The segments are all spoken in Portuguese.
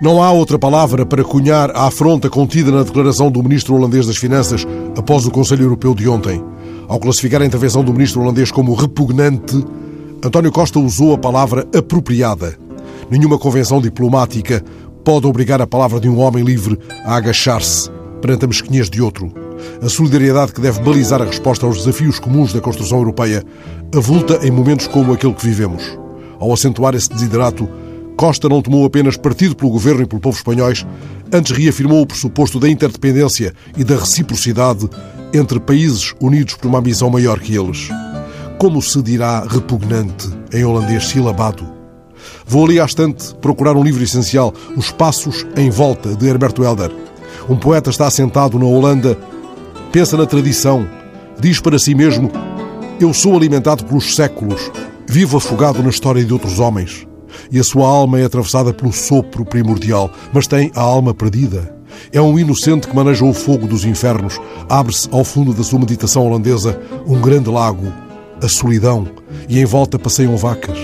Não há outra palavra para cunhar a afronta contida na declaração do ministro holandês das Finanças após o Conselho Europeu de ontem. Ao classificar a intervenção do ministro holandês como repugnante, António Costa usou a palavra apropriada. Nenhuma convenção diplomática pode obrigar a palavra de um homem livre a agachar-se perante a mesquinhez de outro. A solidariedade que deve balizar a resposta aos desafios comuns da construção europeia avulta em momentos como aquele que vivemos. Ao acentuar esse desiderato, Costa não tomou apenas partido pelo governo e pelo povo espanhóis, antes reafirmou o pressuposto da interdependência e da reciprocidade entre países unidos por uma ambição maior que eles. Como se dirá repugnante em holandês silabado? Vou ali à estante procurar um livro essencial, Os Passos em Volta, de Herberto Helder. Um poeta está assentado na Holanda, pensa na tradição, diz para si mesmo: Eu sou alimentado pelos séculos, vivo afogado na história de outros homens e a sua alma é atravessada pelo sopro primordial, mas tem a alma perdida. É um inocente que maneja o fogo dos infernos. Abre-se ao fundo da sua meditação holandesa um grande lago, a solidão, e em volta passeiam vacas.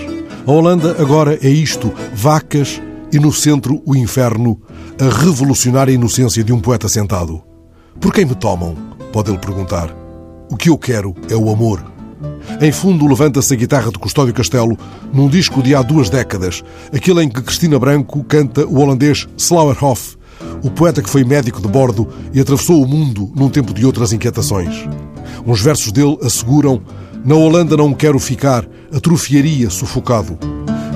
A Holanda agora é isto: vacas e no centro o inferno, a revolucionária inocência de um poeta sentado. Por quem me tomam? Pode ele perguntar. O que eu quero é o amor. Em fundo, levanta-se a guitarra de Custódio Castelo num disco de há duas décadas, aquele em que Cristina Branco canta o holandês Slauerhoff, o poeta que foi médico de bordo e atravessou o mundo num tempo de outras inquietações. Uns versos dele asseguram: Na Holanda não quero ficar, atrofiaria sufocado.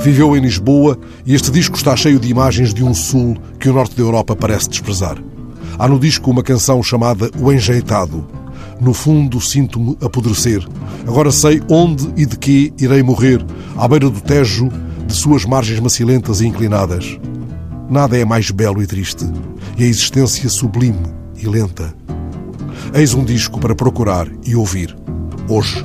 Viveu em Lisboa e este disco está cheio de imagens de um sul que o norte da Europa parece desprezar. Há no disco uma canção chamada O Enjeitado. No fundo, sinto-me apodrecer. Agora sei onde e de que irei morrer, à beira do Tejo, de suas margens macilentas e inclinadas. Nada é mais belo e triste, e a existência sublime e lenta. Eis um disco para procurar e ouvir, hoje